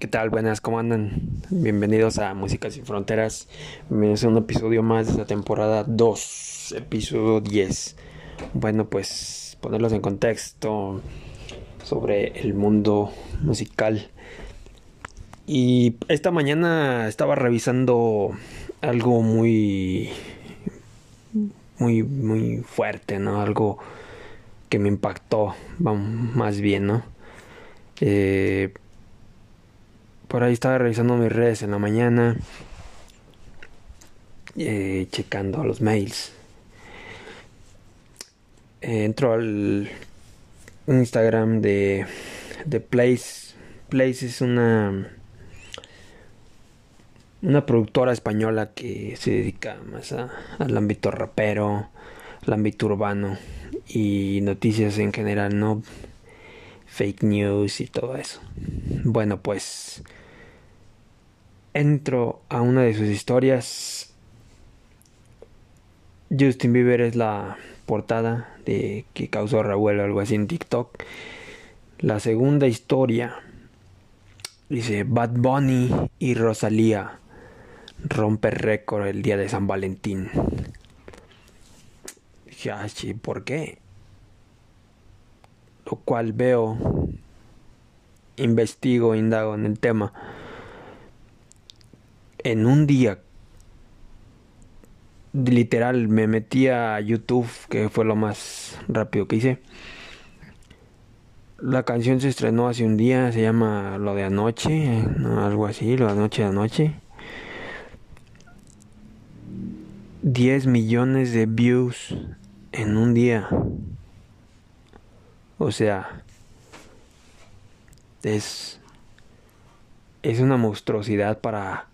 ¿Qué tal? Buenas, ¿cómo andan? Bienvenidos a Música Sin Fronteras. Bienvenidos a un episodio más de la temporada 2, episodio 10. Bueno, pues ponerlos en contexto sobre el mundo musical. Y esta mañana estaba revisando algo muy, muy, muy fuerte, ¿no? Algo que me impactó, más bien, ¿no? Eh, por ahí estaba revisando mis redes en la mañana, eh, checando los mails. Eh, entro al Instagram de, de Place. Place es una una productora española que se dedica más al ámbito rapero, al ámbito urbano y noticias en general, no fake news y todo eso. Bueno, pues entro a una de sus historias. Justin Bieber es la portada de que causó revuelo algo así en TikTok. La segunda historia dice Bad Bunny y Rosalía rompe récord el día de San Valentín. Dije, ah, ¿por qué? Lo cual veo, investigo, indago en el tema en un día literal me metí a YouTube, que fue lo más rápido que hice. La canción se estrenó hace un día, se llama Lo de anoche, algo así, Lo de anoche de anoche. 10 millones de views en un día. O sea, es es una monstruosidad para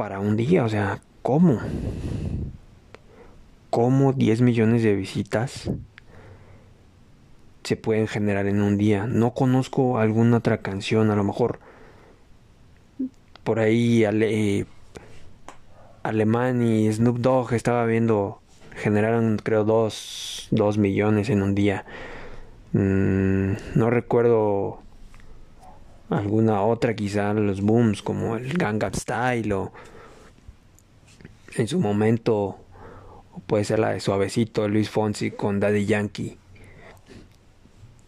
para un día, o sea, ¿cómo? ¿Cómo 10 millones de visitas se pueden generar en un día? No conozco alguna otra canción, a lo mejor por ahí ale, Alemán y Snoop Dogg estaba viendo, generaron creo 2 dos, millones en un día. Mm, no recuerdo alguna otra quizá los booms como el Gangnam Style o en su momento puede ser la de Suavecito Luis Fonsi con Daddy Yankee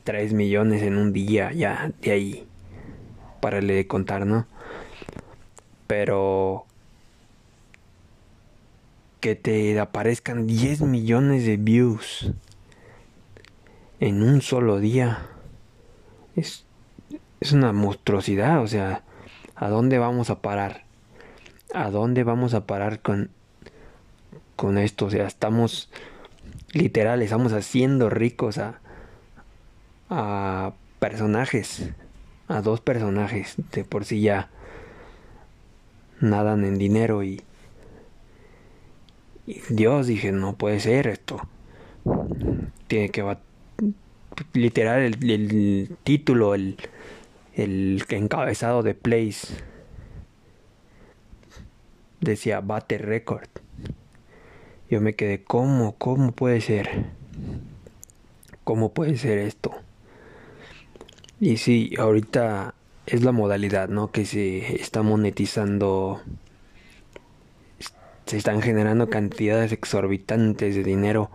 3 millones en un día ya de ahí para le contar no pero que te aparezcan 10 millones de views en un solo día es es una monstruosidad, o sea, ¿a dónde vamos a parar? ¿A dónde vamos a parar con, con esto? O sea, estamos literal, estamos haciendo ricos a, a personajes, a dos personajes de por sí ya nadan en dinero y, Dios dije, no puede ser esto. Tiene que literal el, el título, el el encabezado de Place decía bate record. Yo me quedé, ¿cómo? ¿Cómo puede ser? ¿Cómo puede ser esto? Y sí, ahorita es la modalidad, ¿no? Que se está monetizando. Se están generando cantidades exorbitantes de dinero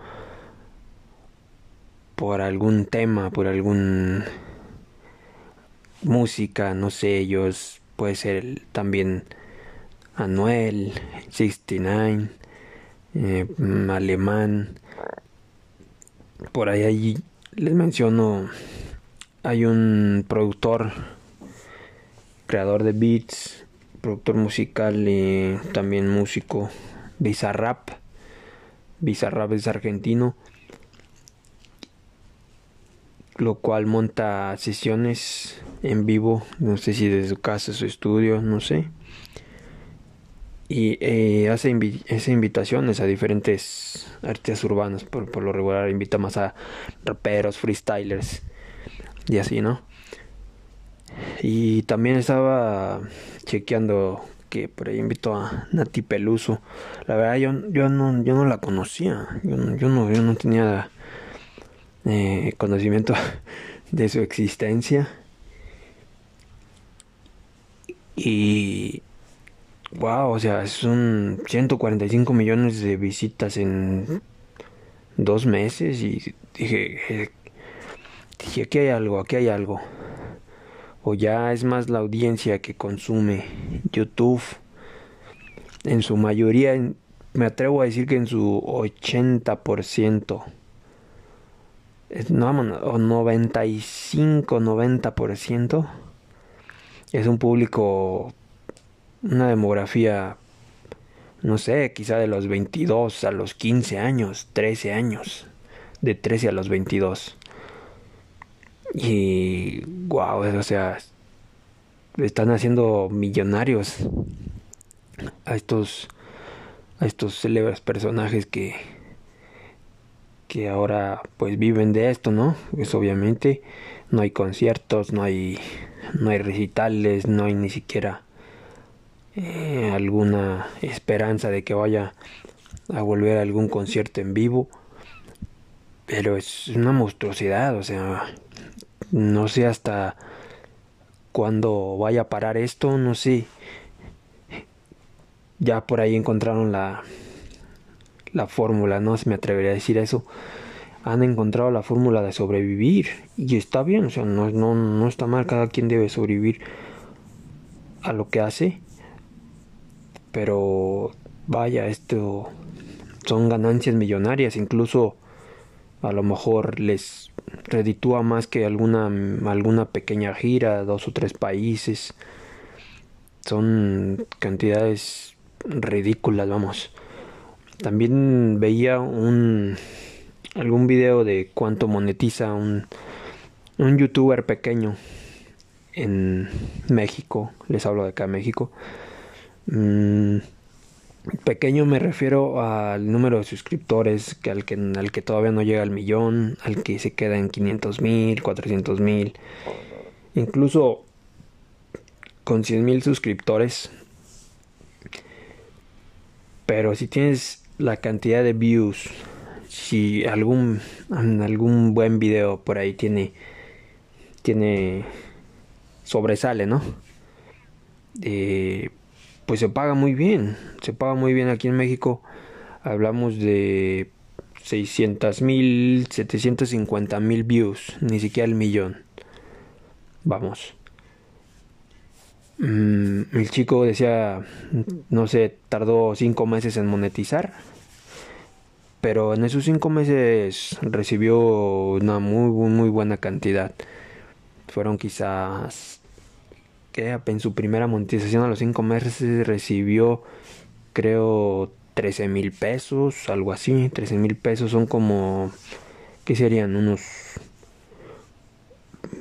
por algún tema, por algún música, no sé, ellos puede ser también Anuel, 69, eh, alemán. Por ahí, ahí les menciono, hay un productor, creador de beats, productor musical y también músico, Bizarrap. Bizarrap es argentino lo cual monta sesiones en vivo, no sé si desde su casa, su estudio, no sé. Y eh, hace, invitaciones a diferentes artistas urbanos, por, por, lo regular invita más a raperos, freestylers y así, ¿no? Y también estaba chequeando que por ahí invitó a Nati Peluso. La verdad yo, yo, no, yo no la conocía, yo, yo, no, yo no tenía eh, conocimiento de su existencia. Y wow, o sea, son 145 millones de visitas en dos meses y dije, dije, aquí hay algo, aquí hay algo. O ya es más la audiencia que consume YouTube. En su mayoría, me atrevo a decir que en su 80%, no, o 95, 90%, es un público, una demografía, no sé, quizá de los 22 a los 15 años, 13 años, de 13 a los 22. Y wow, o sea, están haciendo millonarios a estos a estos célebres personajes que que ahora pues viven de esto, ¿no? Pues obviamente no hay conciertos, no hay no hay recitales, no hay ni siquiera eh, alguna esperanza de que vaya a volver a algún concierto en vivo. Pero es una monstruosidad, o sea, no sé hasta cuándo vaya a parar esto, no sé. Ya por ahí encontraron la la fórmula, no se me atrevería a decir eso. Han encontrado la fórmula de sobrevivir y está bien, o sea, no, no, no está mal, cada quien debe sobrevivir a lo que hace. Pero vaya, esto son ganancias millonarias, incluso a lo mejor les reditúa más que alguna, alguna pequeña gira, dos o tres países. Son cantidades ridículas, vamos. También veía un algún video de cuánto monetiza un, un youtuber pequeño en México. Les hablo de acá, México. Mm, Pequeño me refiero al número de suscriptores, que al, que al que todavía no llega al millón, al que se queda en 500 mil, 400 mil, incluso con 100 mil suscriptores. Pero si tienes la cantidad de views, si algún, algún buen video por ahí tiene, tiene, sobresale, ¿no? Eh, pues se paga muy bien, se paga muy bien aquí en México. Hablamos de 600 mil, 750 mil views, ni siquiera el millón. Vamos. Mm, el chico decía, no sé, tardó cinco meses en monetizar. Pero en esos cinco meses recibió una muy, muy buena cantidad. Fueron quizás en su primera monetización a los 5 meses recibió creo 13 mil pesos, algo así, 13 mil pesos son como, ¿qué serían? Unos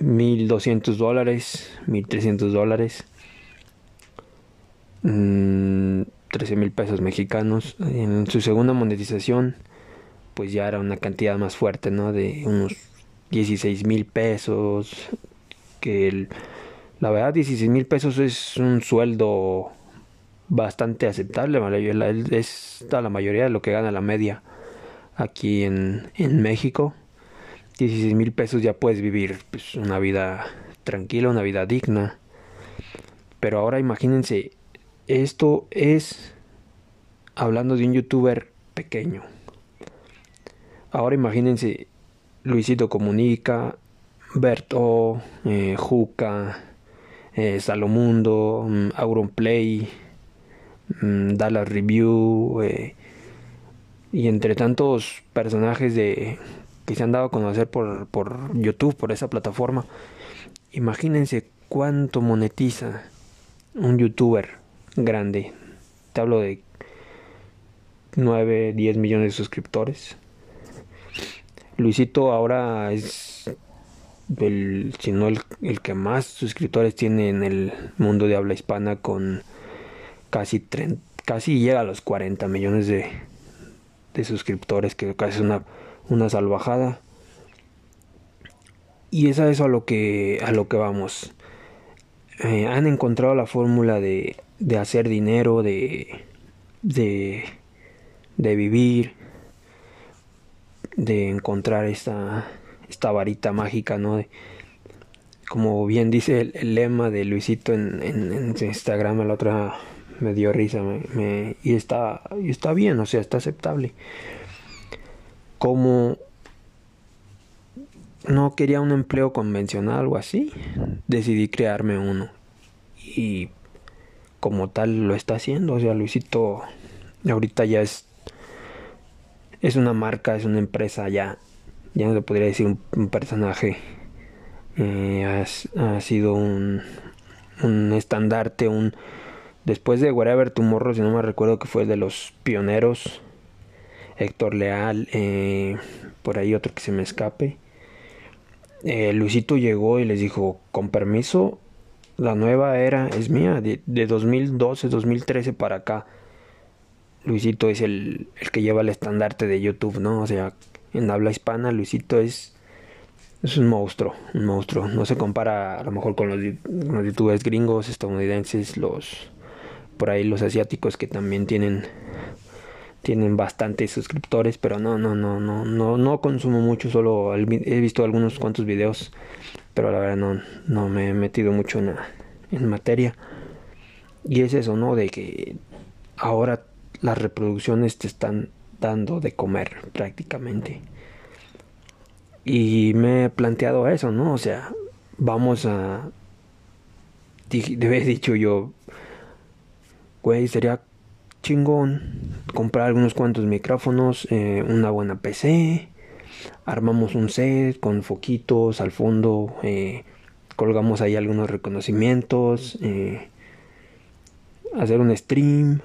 1200 dólares, 1300 dólares, 13 mm, mil pesos mexicanos. En su segunda monetización, pues ya era una cantidad más fuerte, ¿no? De unos 16 mil pesos, que el la verdad, 16 mil pesos es un sueldo bastante aceptable. Es la mayoría de lo que gana la media aquí en, en México. 16 mil pesos ya puedes vivir pues, una vida tranquila, una vida digna. Pero ahora imagínense, esto es hablando de un youtuber pequeño. Ahora imagínense Luisito Comunica, Berto, eh, Juca, eh, Salomundo, um, Auronplay, um, Dallas Review eh, y entre tantos personajes de que se han dado a conocer por, por YouTube, por esa plataforma. Imagínense cuánto monetiza un youtuber grande. Te hablo de 9, 10 millones de suscriptores. Luisito ahora es el, si no el, que más suscriptores tiene en el mundo de habla hispana con casi casi llega a los 40 millones de, de suscriptores que casi es una, una salvajada. Y es a eso a lo que a lo que vamos. Eh, han encontrado la fórmula de, de hacer dinero de, de de vivir de encontrar esta esta varita mágica, ¿no? Como bien dice el, lema de Luisito en, en, Instagram, la otra me dio risa y, está, y está bien, o sea, está aceptable. Como no quería un empleo convencional o así, decidí crearme uno. Y como tal lo está haciendo, o sea, Luisito ahorita ya es es una marca, es una empresa ya, ya no se podría decir un, personaje. Eh, ha, sido un, un estandarte, un después de Whatever Tomorrow, si no me recuerdo que fue de los pioneros, Héctor Leal, eh, por ahí otro que se me escape. Eh, Luisito llegó y les dijo, con permiso, la nueva era es mía, de, de 2012, 2013 para acá. Luisito es el, el, que lleva el estandarte de YouTube, ¿no? O sea, en habla hispana, Luisito es, es un monstruo, un monstruo. No se compara a lo mejor con los, los youtubers gringos, estadounidenses, los por ahí los asiáticos que también tienen tienen bastantes suscriptores, pero no, no, no, no, no, no consumo mucho, solo he visto algunos cuantos videos, pero la verdad no, no me he metido mucho en, en materia. Y es eso, ¿no? De que ahora las reproducciones te están dando de comer prácticamente. Y me he planteado eso, ¿no? O sea, vamos a... Debe dicho yo, güey, sería chingón comprar algunos cuantos micrófonos, eh, una buena PC, armamos un set con foquitos al fondo, eh, colgamos ahí algunos reconocimientos, eh, hacer un stream,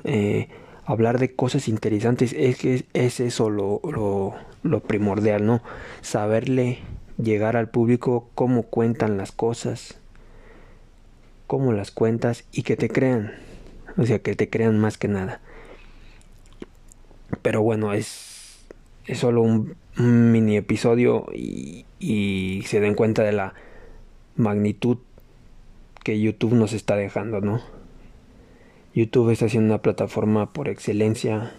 hablar de cosas interesantes, es que es eso lo, primordial, ¿no? Saberle llegar al público cómo cuentan las cosas, cómo las cuentas y que te crean. O sea, que te crean más que nada. Pero bueno, es, solo un, mini episodio y, y se den cuenta de la magnitud que YouTube nos está dejando, ¿no? YouTube está siendo una plataforma por excelencia.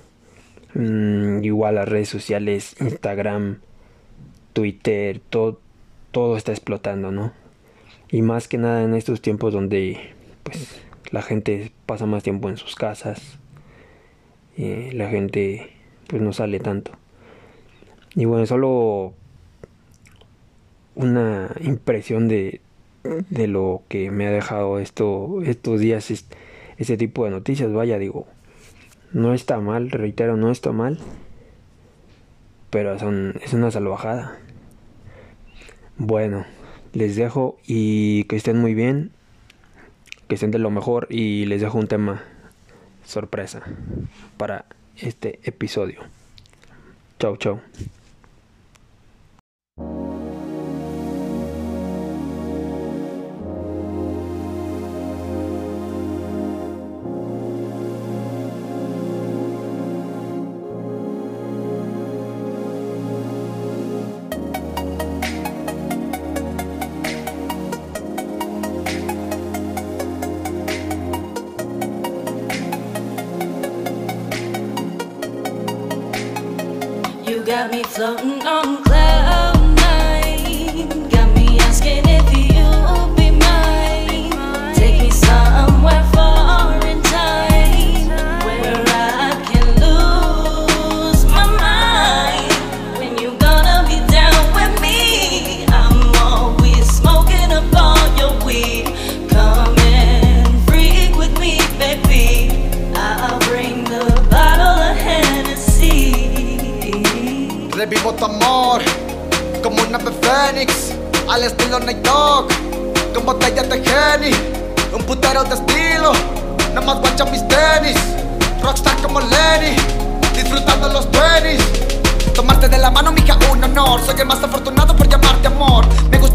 Mm, igual las redes sociales, Instagram, Twitter, todo, todo está explotando, ¿no? Y más que nada en estos tiempos donde pues la gente pasa más tiempo en sus casas, eh, la gente pues no sale tanto. Y bueno, solo una impresión de, de lo que me ha dejado esto, estos días, ese tipo de noticias, vaya, digo, no está mal, reitero, no está mal, pero son, es una salvajada. Bueno, les dejo y que estén muy bien que estén de lo mejor y les dejo un tema sorpresa para este episodio. Chau, chau. Got me tenis. Rockstar como Lenny Disfrutando los 20 Tomarte de la mano, mija, un honor. Soy el más afortunado por llamarte amor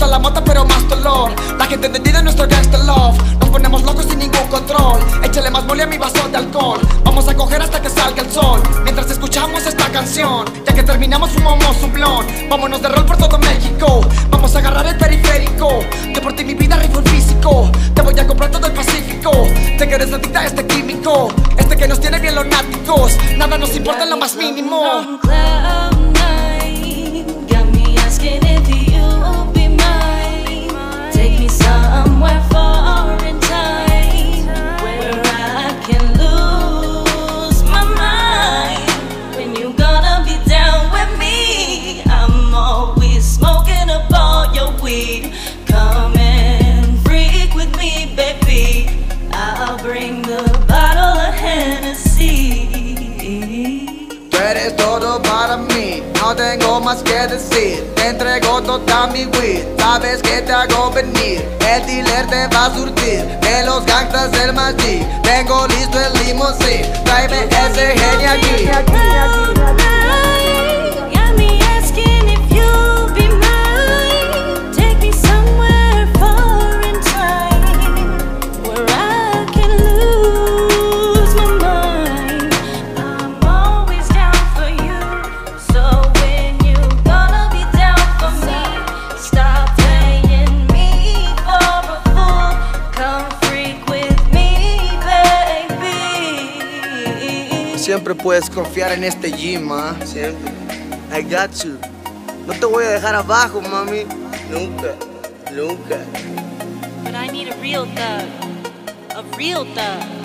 la mota, pero más dolor. La gente entendida en nuestro gangster love. Nos ponemos locos sin ningún control. Échale más mole a mi vaso de alcohol. Vamos a coger hasta que salga el sol. Mientras escuchamos esta canción Ya que terminamos fumamos un blon. Vámonos de rol por todo México. Vamos a agarrar el periférico. Que mi vida rifle físico. Te voy a comprar todo el Pacífico. Te quieres adicta a este químico. Este que nos tiene bien lunáticos Nada nos importa en lo más mínimo No tengo más que decir. Te entrego toda mi weed. Sabes que te hago venir. El dealer te va a surtir. De los gangsters del Maggi. Tengo listo el limousine. Tráeme ese genio aquí. Siempre puedes confiar en este gym, ¿ah? Siempre. I got you. No te voy a dejar abajo, mami. Nunca. Nunca. But I need a real thug. A real thug.